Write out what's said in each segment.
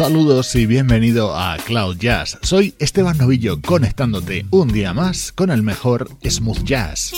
Saludos y bienvenido a Cloud Jazz. Soy Esteban Novillo conectándote un día más con el mejor smooth jazz.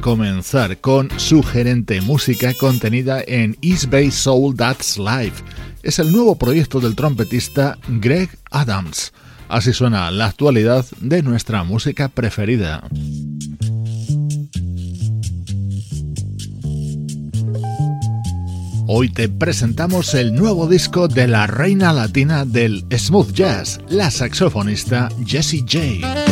comenzar con sugerente música contenida en East Bay Soul That's Life. Es el nuevo proyecto del trompetista Greg Adams. Así suena la actualidad de nuestra música preferida. Hoy te presentamos el nuevo disco de la reina latina del smooth jazz, la saxofonista Jessie J.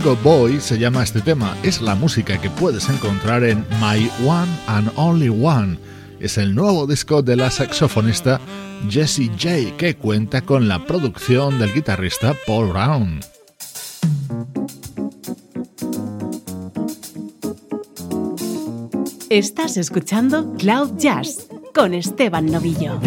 Tango Boy se llama este tema. Es la música que puedes encontrar en My One and Only One. Es el nuevo disco de la saxofonista Jessie J que cuenta con la producción del guitarrista Paul Brown. Estás escuchando Cloud Jazz con Esteban Novillo.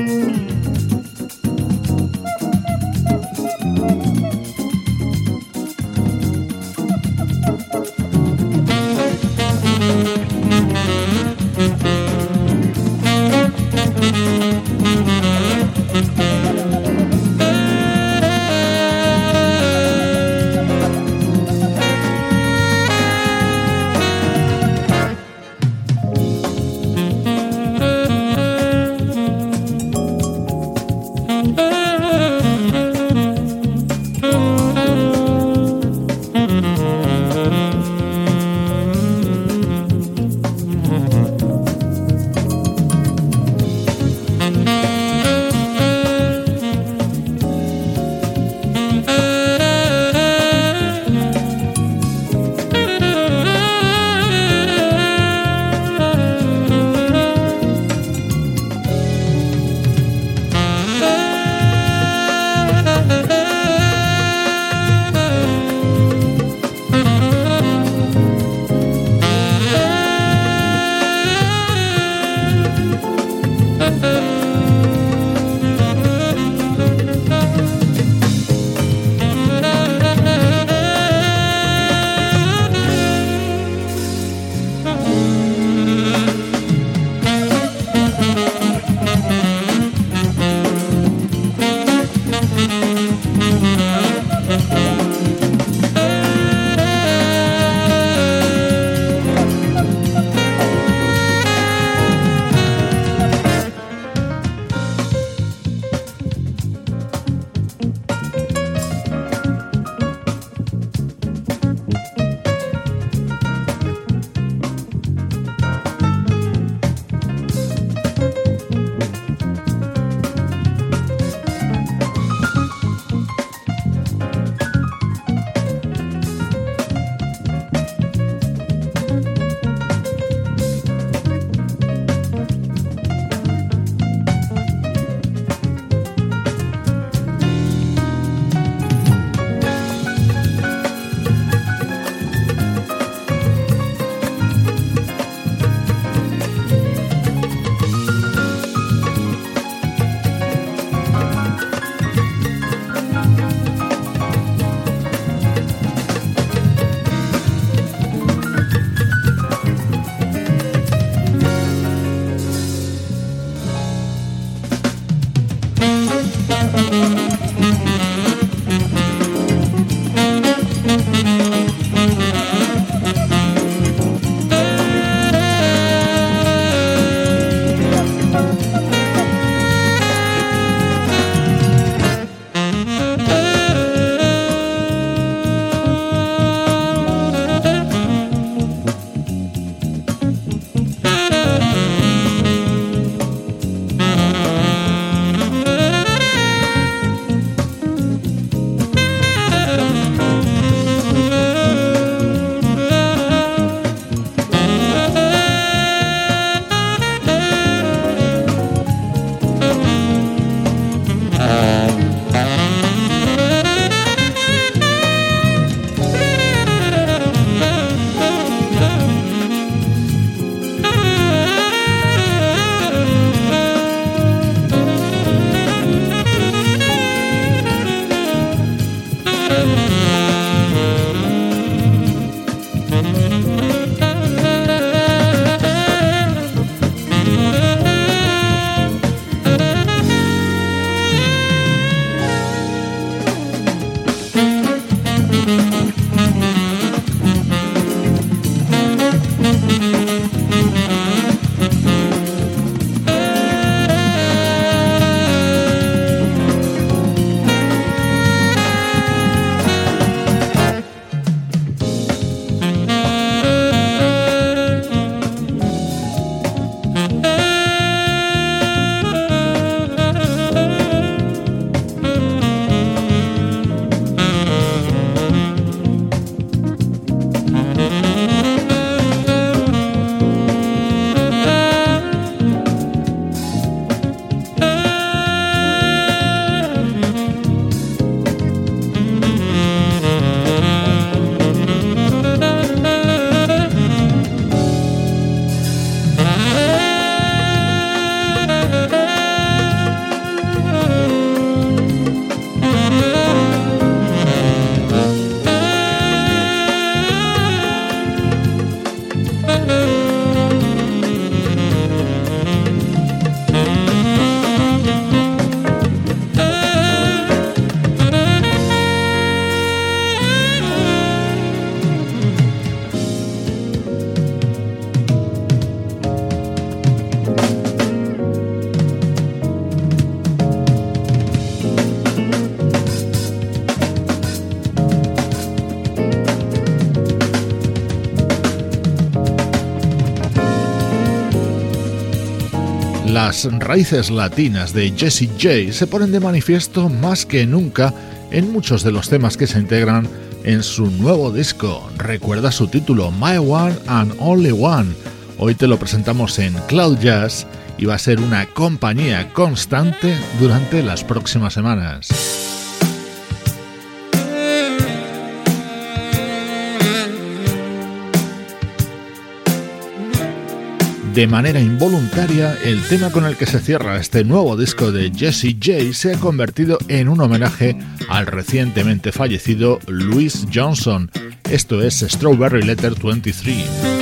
Las raíces latinas de Jesse J se ponen de manifiesto más que nunca en muchos de los temas que se integran en su nuevo disco. Recuerda su título, My One and Only One. Hoy te lo presentamos en Cloud Jazz y va a ser una compañía constante durante las próximas semanas. De manera involuntaria, el tema con el que se cierra este nuevo disco de Jesse J se ha convertido en un homenaje al recientemente fallecido Louis Johnson. Esto es Strawberry Letter 23.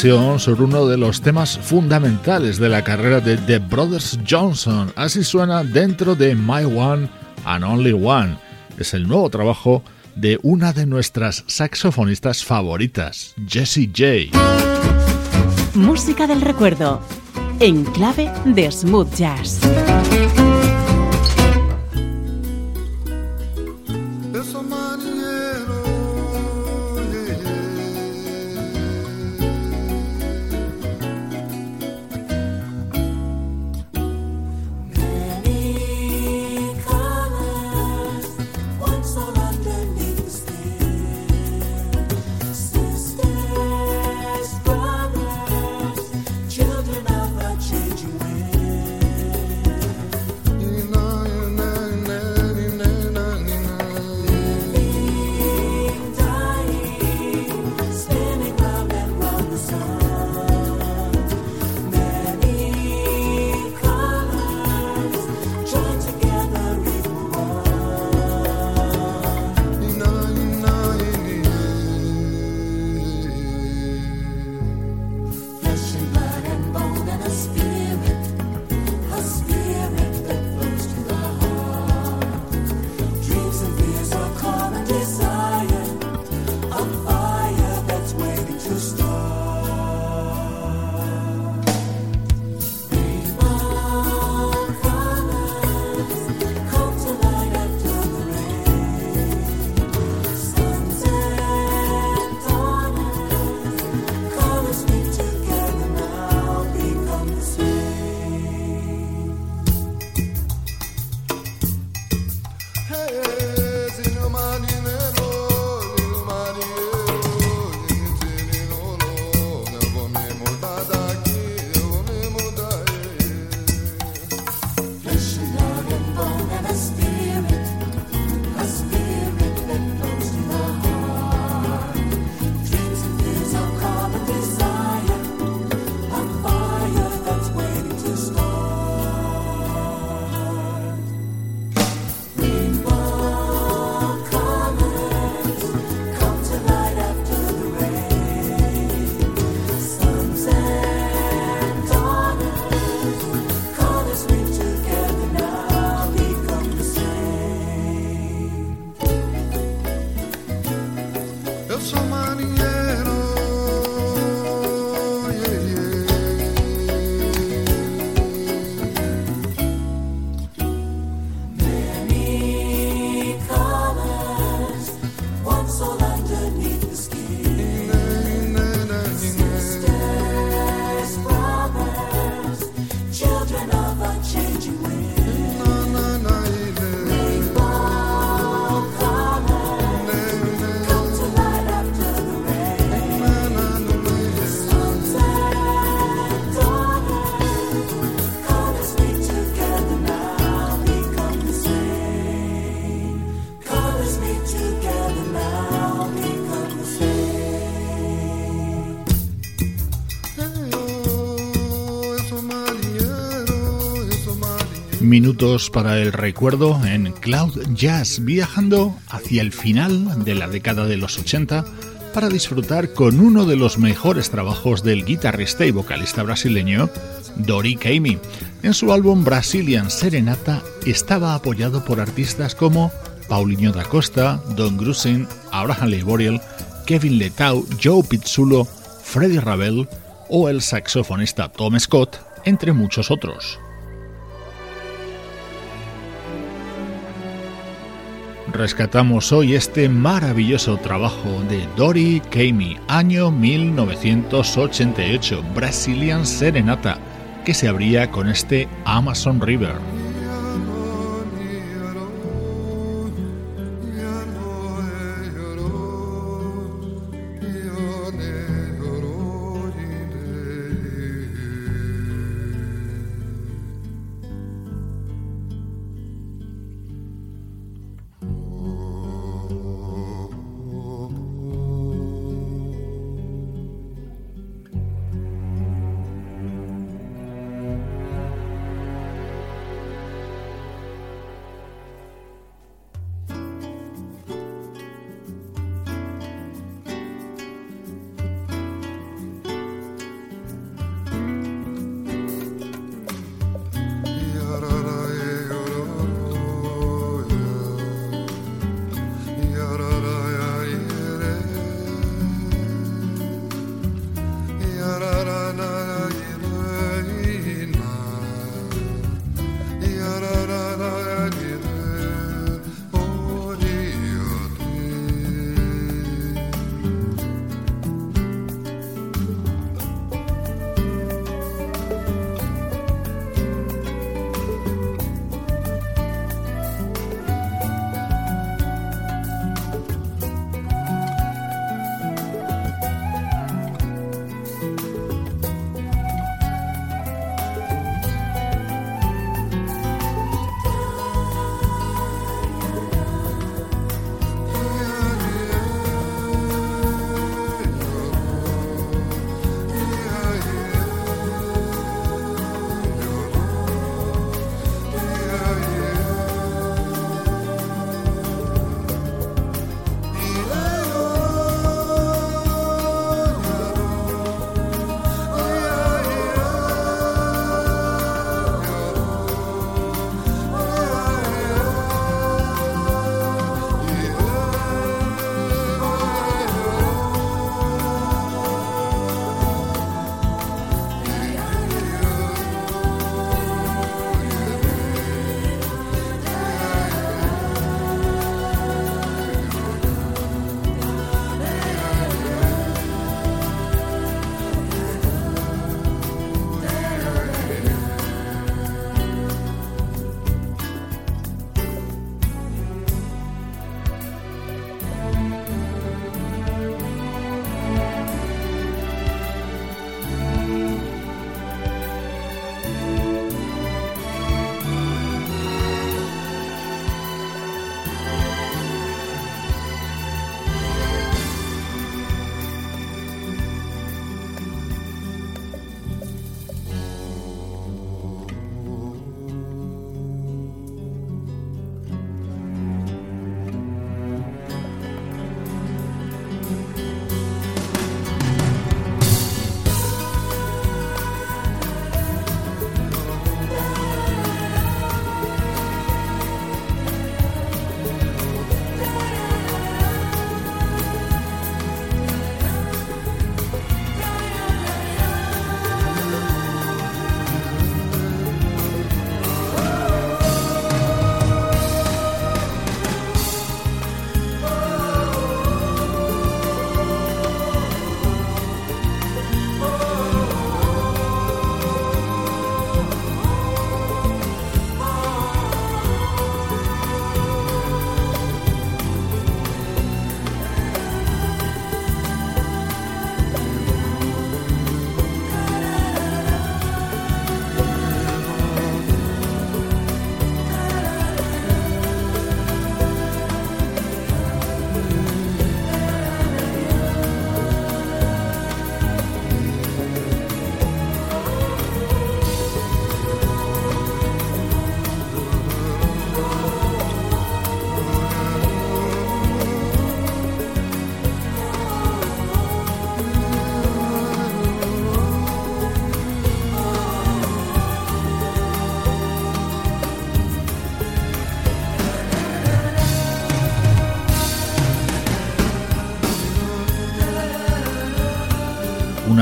Sobre uno de los temas fundamentales de la carrera de The Brothers Johnson. Así suena dentro de My One and Only One. Es el nuevo trabajo de una de nuestras saxofonistas favoritas, Jessie J. Música del recuerdo, en clave de smooth jazz. Minutos para el recuerdo en Cloud Jazz, viajando hacia el final de la década de los 80 para disfrutar con uno de los mejores trabajos del guitarrista y vocalista brasileño Dori Caymmi. En su álbum Brazilian Serenata estaba apoyado por artistas como Paulinho da Costa, Don Grusin, Abraham Leiboriel, Kevin Letau, Joe Pizzulo, Freddie Ravel o el saxofonista Tom Scott, entre muchos otros. Rescatamos hoy este maravilloso trabajo de Dori Kamey, año 1988, Brazilian Serenata, que se abría con este Amazon River.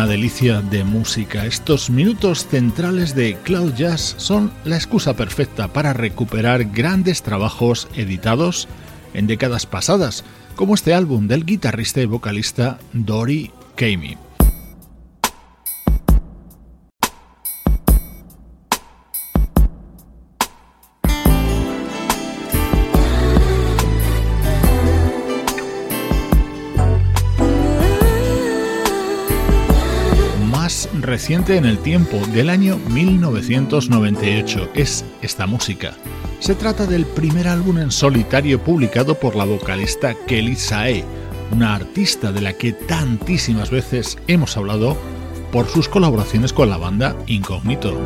Delicia de música. Estos minutos centrales de Cloud Jazz son la excusa perfecta para recuperar grandes trabajos editados en décadas pasadas, como este álbum del guitarrista y vocalista Dory Kamey. En el tiempo, del año 1998, es esta música. Se trata del primer álbum en solitario publicado por la vocalista Kelly Sae, una artista de la que tantísimas veces hemos hablado por sus colaboraciones con la banda Incognito.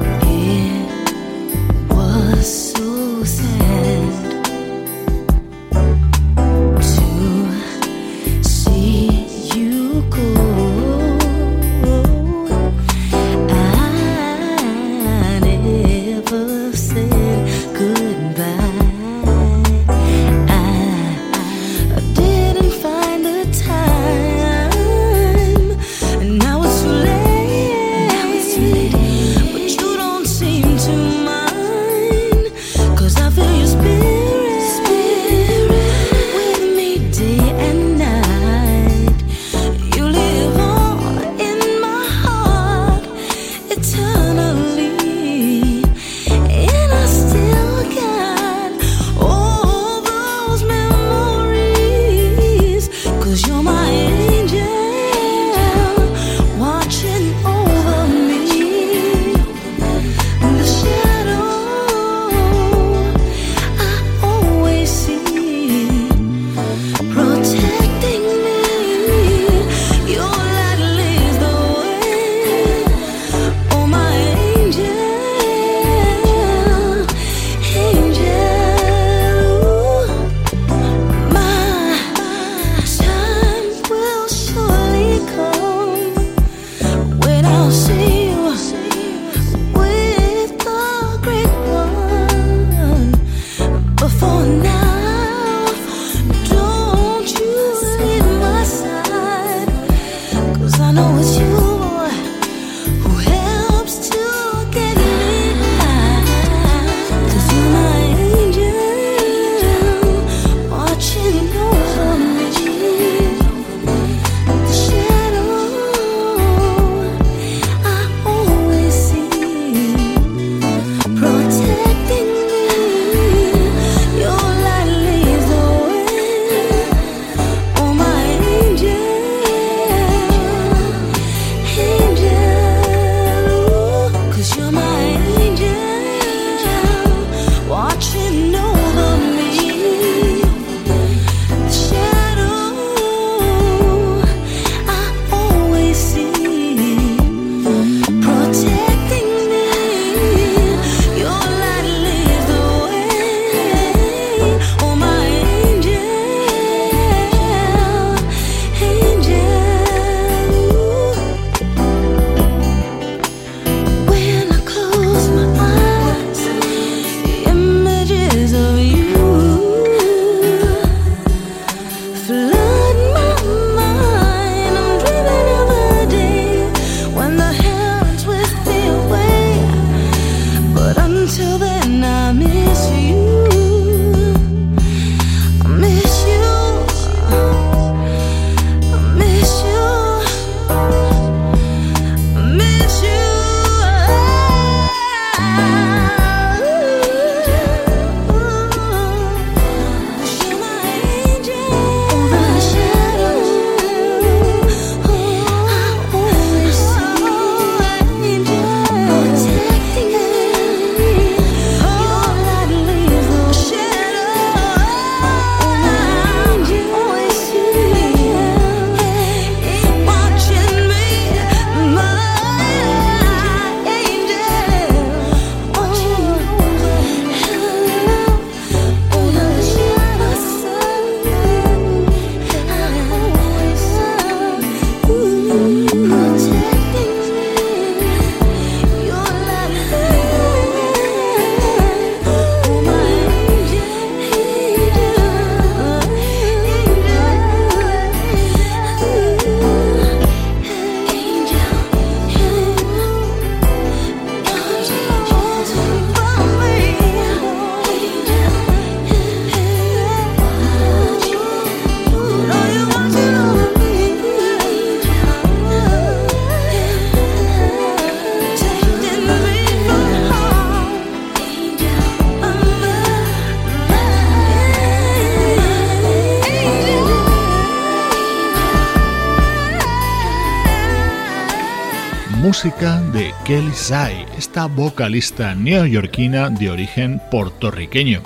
Música de Kelly Sai, esta vocalista neoyorquina de origen puertorriqueño.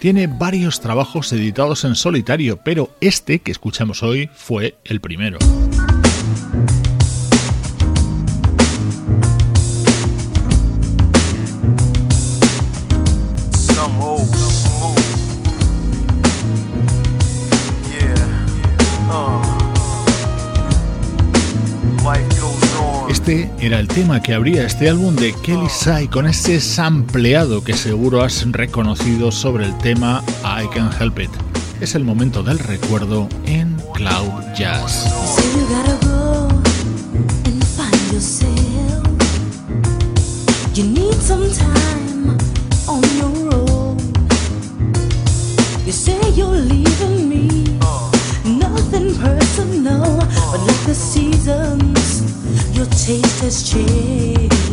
Tiene varios trabajos editados en solitario, pero este que escuchamos hoy fue el primero. Este era el tema que abría este álbum de Kelly Sai con ese sampleado que seguro has reconocido sobre el tema I Can Help It. Es el momento del recuerdo en Cloud Jazz. Your taste has changed.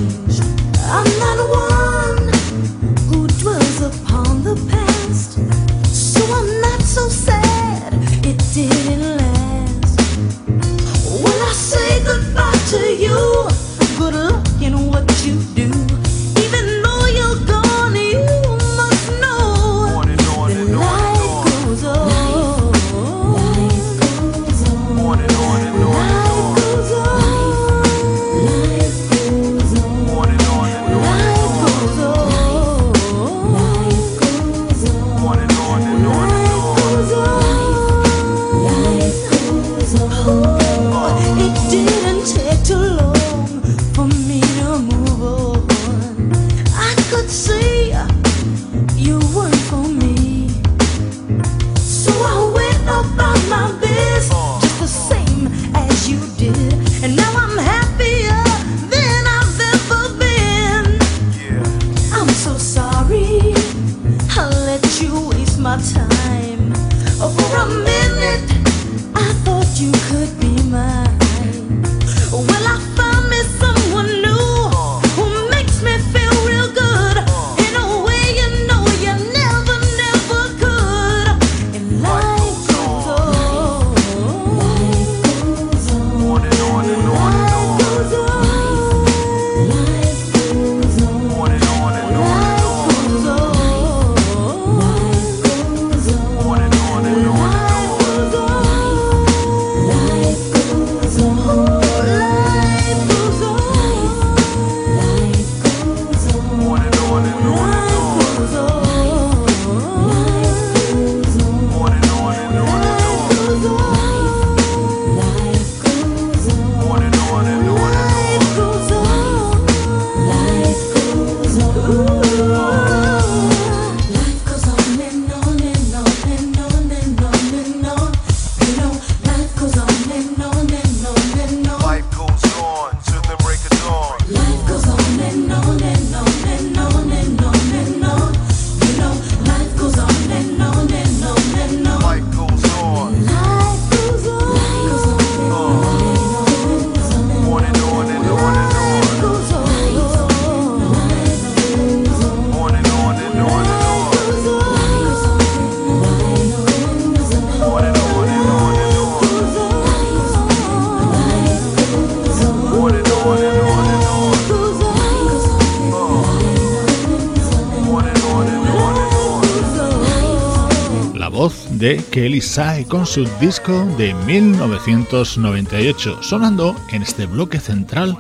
De Kelly Sai con su disco de 1998, sonando en este bloque central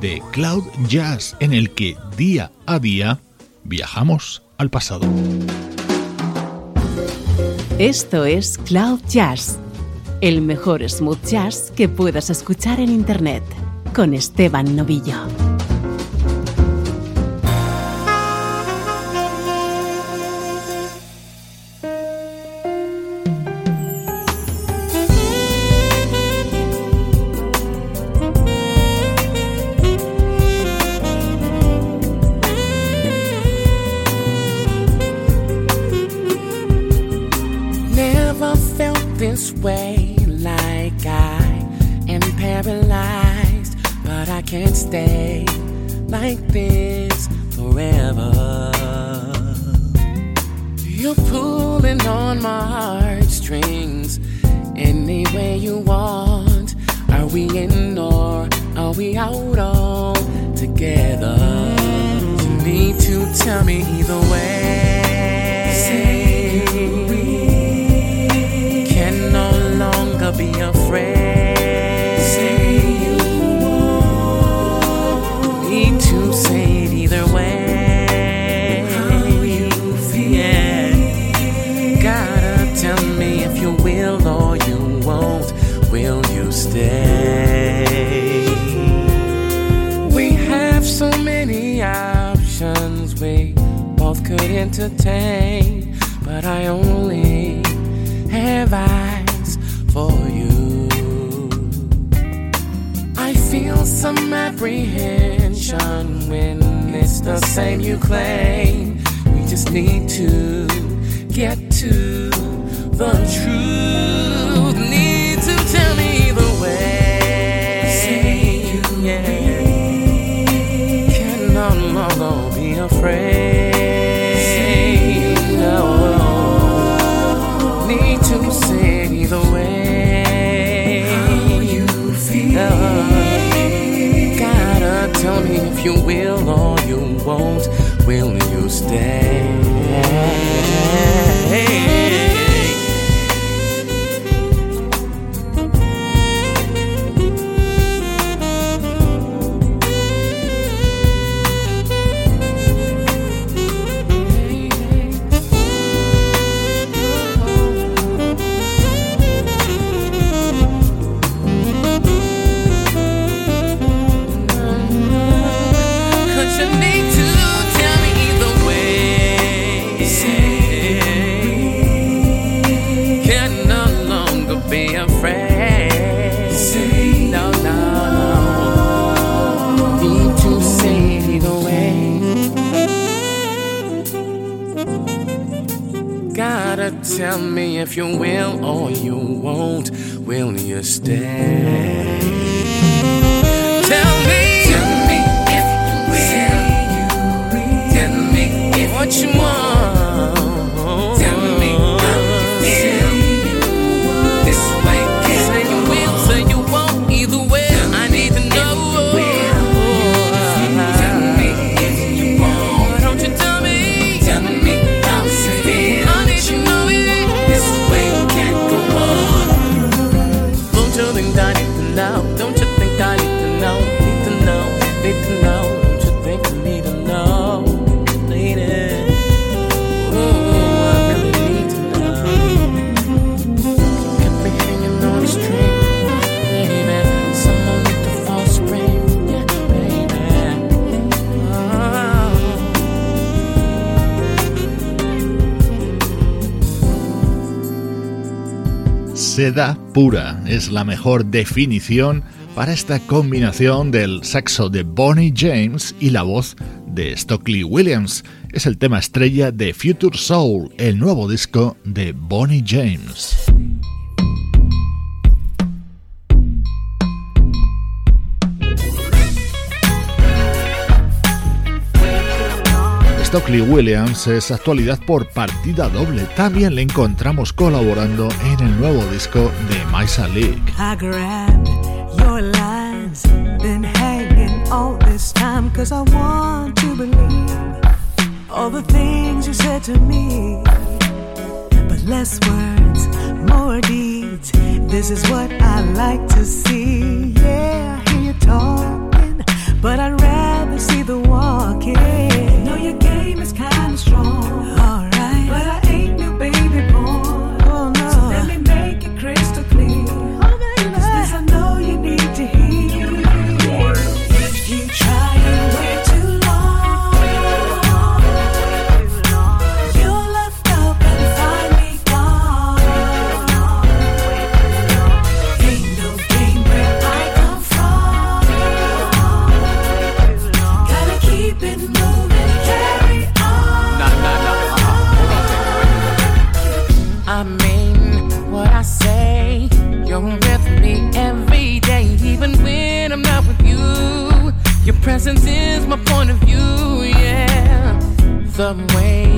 de Cloud Jazz, en el que día a día viajamos al pasado. Esto es Cloud Jazz, el mejor smooth jazz que puedas escuchar en Internet, con Esteban Novillo. Any way you want. Are we in or are we out of together. You need to tell me either way. Say you can no longer be afraid. Could entertain, but I only have eyes for you. I feel some apprehension when it's the same you claim. We just need to get to the truth. Need to tell me the way. Say you yeah. can no longer be afraid. You will or you won't. Will you stay? Pura es la mejor definición para esta combinación del saxo de Bonnie James y la voz de Stockley Williams. Es el tema estrella de Future Soul, el nuevo disco de Bonnie James. Stockley Williams es actualidad por partida doble. También le encontramos colaborando en el nuevo disco de Maisa League. I grabbed your lines, been hanging all this time, cause I want to believe all the things you said to me. But less words, more deeds. This is what I like to see. Yeah, I hear you talking, but I'd rather see the walking. I know your game is kinda strong. Alright, but I presence is my point of view, yeah. The way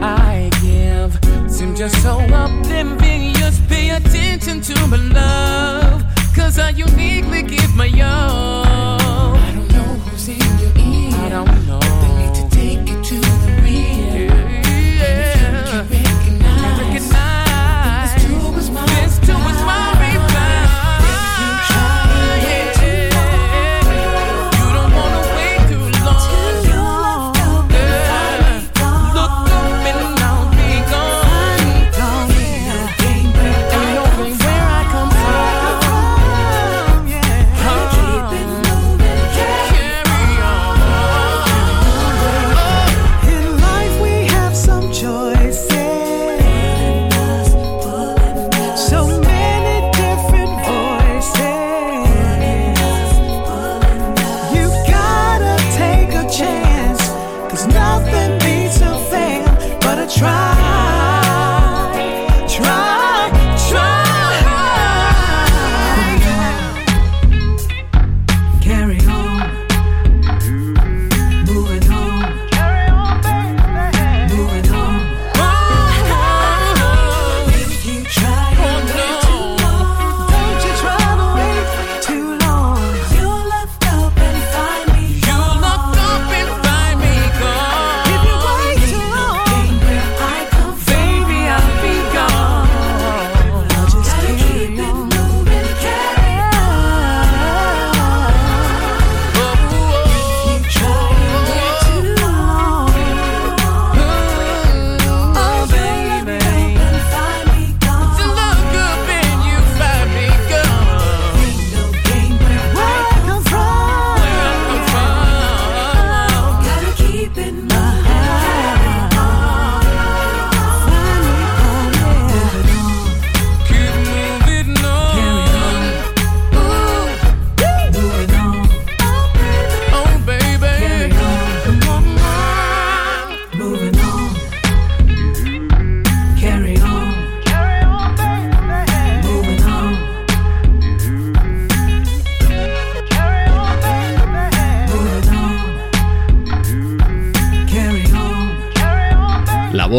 I give seems just so oblivious. Pay attention to my love, cause I uniquely give my all. I don't know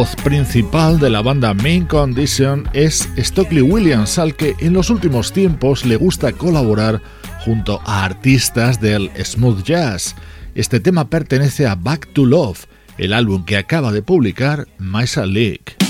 principal de la banda Main Condition es Stockley Williams, al que en los últimos tiempos le gusta colaborar junto a artistas del smooth jazz. Este tema pertenece a Back to Love, el álbum que acaba de publicar Maisa League.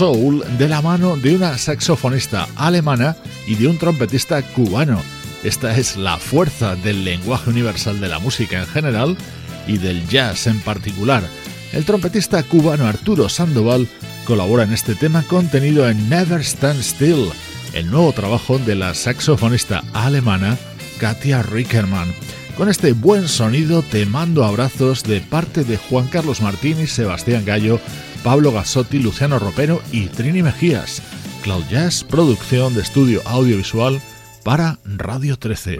Soul de la mano de una saxofonista alemana y de un trompetista cubano. Esta es la fuerza del lenguaje universal de la música en general y del jazz en particular. El trompetista cubano Arturo Sandoval colabora en este tema contenido en Never Stand Still, el nuevo trabajo de la saxofonista alemana Katia Rickerman. Con este buen sonido te mando abrazos de parte de Juan Carlos Martínez, Sebastián Gallo, Pablo Gasotti, Luciano Ropero y Trini Mejías. Cloud Jazz, producción de estudio audiovisual para Radio 13.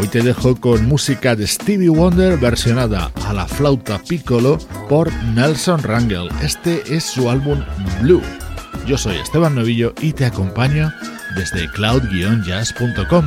Hoy te dejo con música de Stevie Wonder versionada a la flauta piccolo por Nelson Rangel. Este es su álbum Blue. Yo soy Esteban Novillo y te acompaño desde cloud-jazz.com,